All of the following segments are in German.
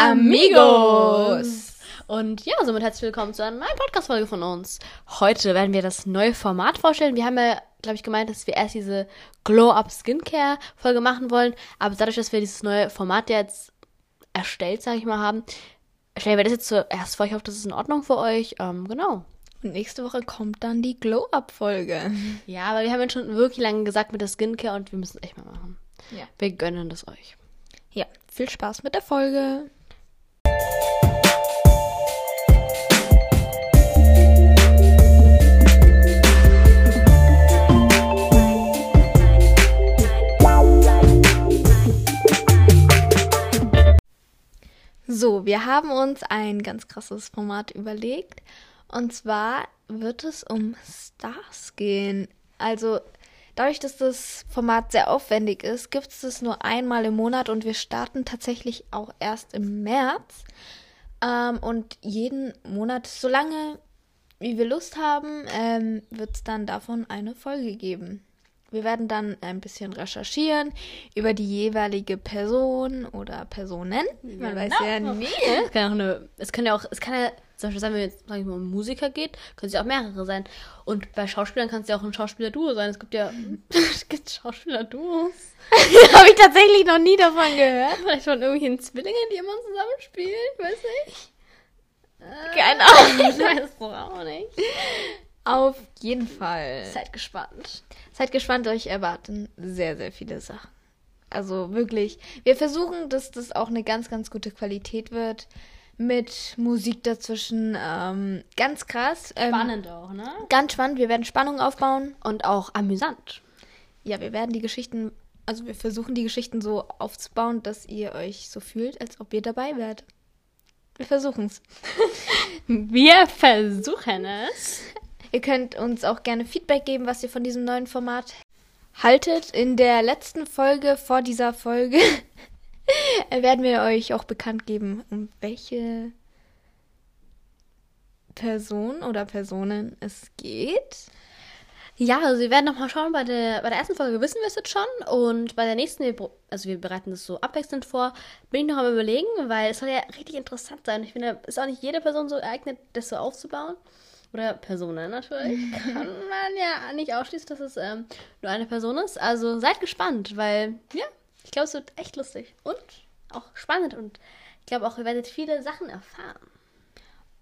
Amigos. Und ja, somit herzlich willkommen zu einer neuen Podcast-Folge von uns. Heute werden wir das neue Format vorstellen. Wir haben ja, glaube ich, gemeint, dass wir erst diese Glow-Up Skincare-Folge machen wollen. Aber dadurch, dass wir dieses neue Format jetzt erstellt, sage ich mal, haben, stellen wir das jetzt zuerst vor. Ich hoffe, das ist in Ordnung für euch. Ähm, genau. Und nächste Woche kommt dann die Glow-Up-Folge. Ja, aber wir haben jetzt schon wirklich lange gesagt mit der Skincare und wir müssen es echt mal machen. Ja. Wir gönnen das euch. Ja, viel Spaß mit der Folge. So, wir haben uns ein ganz krasses Format überlegt. Und zwar wird es um Stars gehen. Also dadurch, dass das Format sehr aufwendig ist, gibt es das nur einmal im Monat und wir starten tatsächlich auch erst im März. Ähm, und jeden Monat, solange wie wir Lust haben, ähm, wird es dann davon eine Folge geben. Wir werden dann ein bisschen recherchieren über die jeweilige Person oder Personen. Man weiß ja nie. Es kann, auch eine, es kann ja auch, es kann ja, zum Beispiel sagen wir jetzt, sag ich mal, um Musiker geht, können es ja auch mehrere sein. Und bei Schauspielern kann es ja auch ein Schauspieler-Duo sein. Es gibt ja, es gibt Schauspieler-Duos. Habe ich tatsächlich noch nie davon gehört. Vielleicht von irgendwelchen Zwillingen, die immer zusammenspielen, weiß ich. Keine Ahnung. Ich weiß es doch auch nicht. Auf jeden Fall. Seid gespannt. Seid gespannt, euch erwarten sehr, sehr viele Sachen. Also wirklich, wir versuchen, dass das auch eine ganz, ganz gute Qualität wird. Mit Musik dazwischen. Ähm, ganz krass. Ähm, Spannend auch, ne? Ganz spannend. Wir werden Spannung aufbauen. Und auch amüsant. Ja, wir werden die Geschichten, also wir versuchen die Geschichten so aufzubauen, dass ihr euch so fühlt, als ob ihr dabei wärt. Wir versuchen es. Wir versuchen es. Ihr könnt uns auch gerne Feedback geben, was ihr von diesem neuen Format haltet. In der letzten Folge vor dieser Folge werden wir euch auch bekannt geben, um welche Person oder Personen es geht. Ja, also wir werden nochmal schauen, bei der, bei der ersten Folge wissen wir es jetzt schon und bei der nächsten, also wir bereiten das so abwechselnd vor, bin ich noch am überlegen, weil es soll ja richtig interessant sein. Ich finde, ist auch nicht jede Person so geeignet, das so aufzubauen. Oder Personen natürlich. Kann man ja nicht ausschließen, dass es ähm, nur eine Person ist. Also seid gespannt, weil, ja, ich glaube, es wird echt lustig und auch spannend und ich glaube auch, ihr werdet viele Sachen erfahren.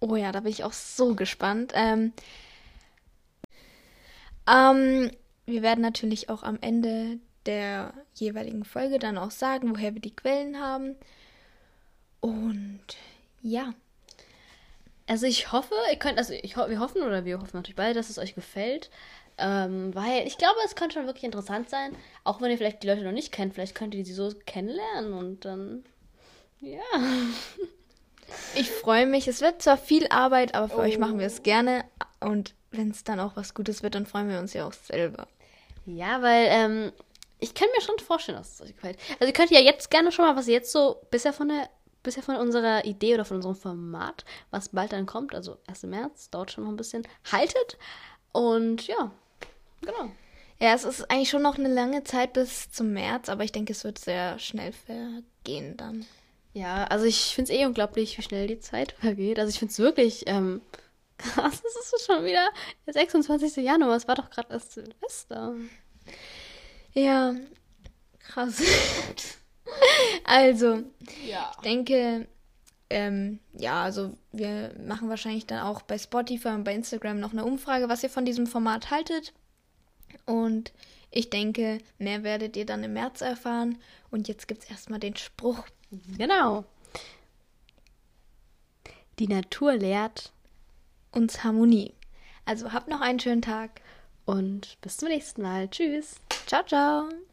Oh ja, da bin ich auch so gespannt. Ähm, ähm, wir werden natürlich auch am Ende der jeweiligen Folge dann auch sagen, woher wir die Quellen haben. Und ja, Also ich hoffe, ihr könnt, also ich, wir hoffen oder wir hoffen natürlich beide, dass es euch gefällt. Ähm, weil ich glaube, es könnte schon wirklich interessant sein. Auch wenn ihr vielleicht die Leute noch nicht kennt, vielleicht könnt ihr sie so kennenlernen und dann. Ja. ich freue mich. Es wird zwar viel Arbeit, aber für euch Oh. machen wir es gerne. Und wenn es dann auch was Gutes wird, dann freuen wir uns ja auch selber. Ja, weil ähm, ich kann mir schon vorstellen, dass es euch gefällt. Also ihr könnt ja jetzt gerne schon mal, was ihr jetzt so bisher von der bisher von unserer Idee oder von unserem Format, was bald dann kommt, also 1. März, dauert schon noch ein bisschen, haltet. Und ja, genau. Ja, es ist eigentlich schon noch eine lange Zeit bis zum März, aber ich denke, es wird sehr schnell vergehen dann. Ja, also ich finde es eh unglaublich, wie schnell die Zeit vergeht. Also ich finde es wirklich ähm, krass. Es ist schon wieder der 26. Januar. Es war doch gerade erst Silvester. Ja, krass. also, Ja. ich denke, ähm, ja, also wir machen wahrscheinlich dann auch bei Spotify und bei Instagram noch eine Umfrage, was ihr von diesem Format haltet. Und ich denke, mehr werdet ihr dann im März erfahren. Und jetzt gibt es erstmal den Spruch. Genau. Die Natur lehrt uns Harmonie. Also habt noch einen schönen Tag. und bis zum nächsten Mal. Tschüss. Ciao, ciao.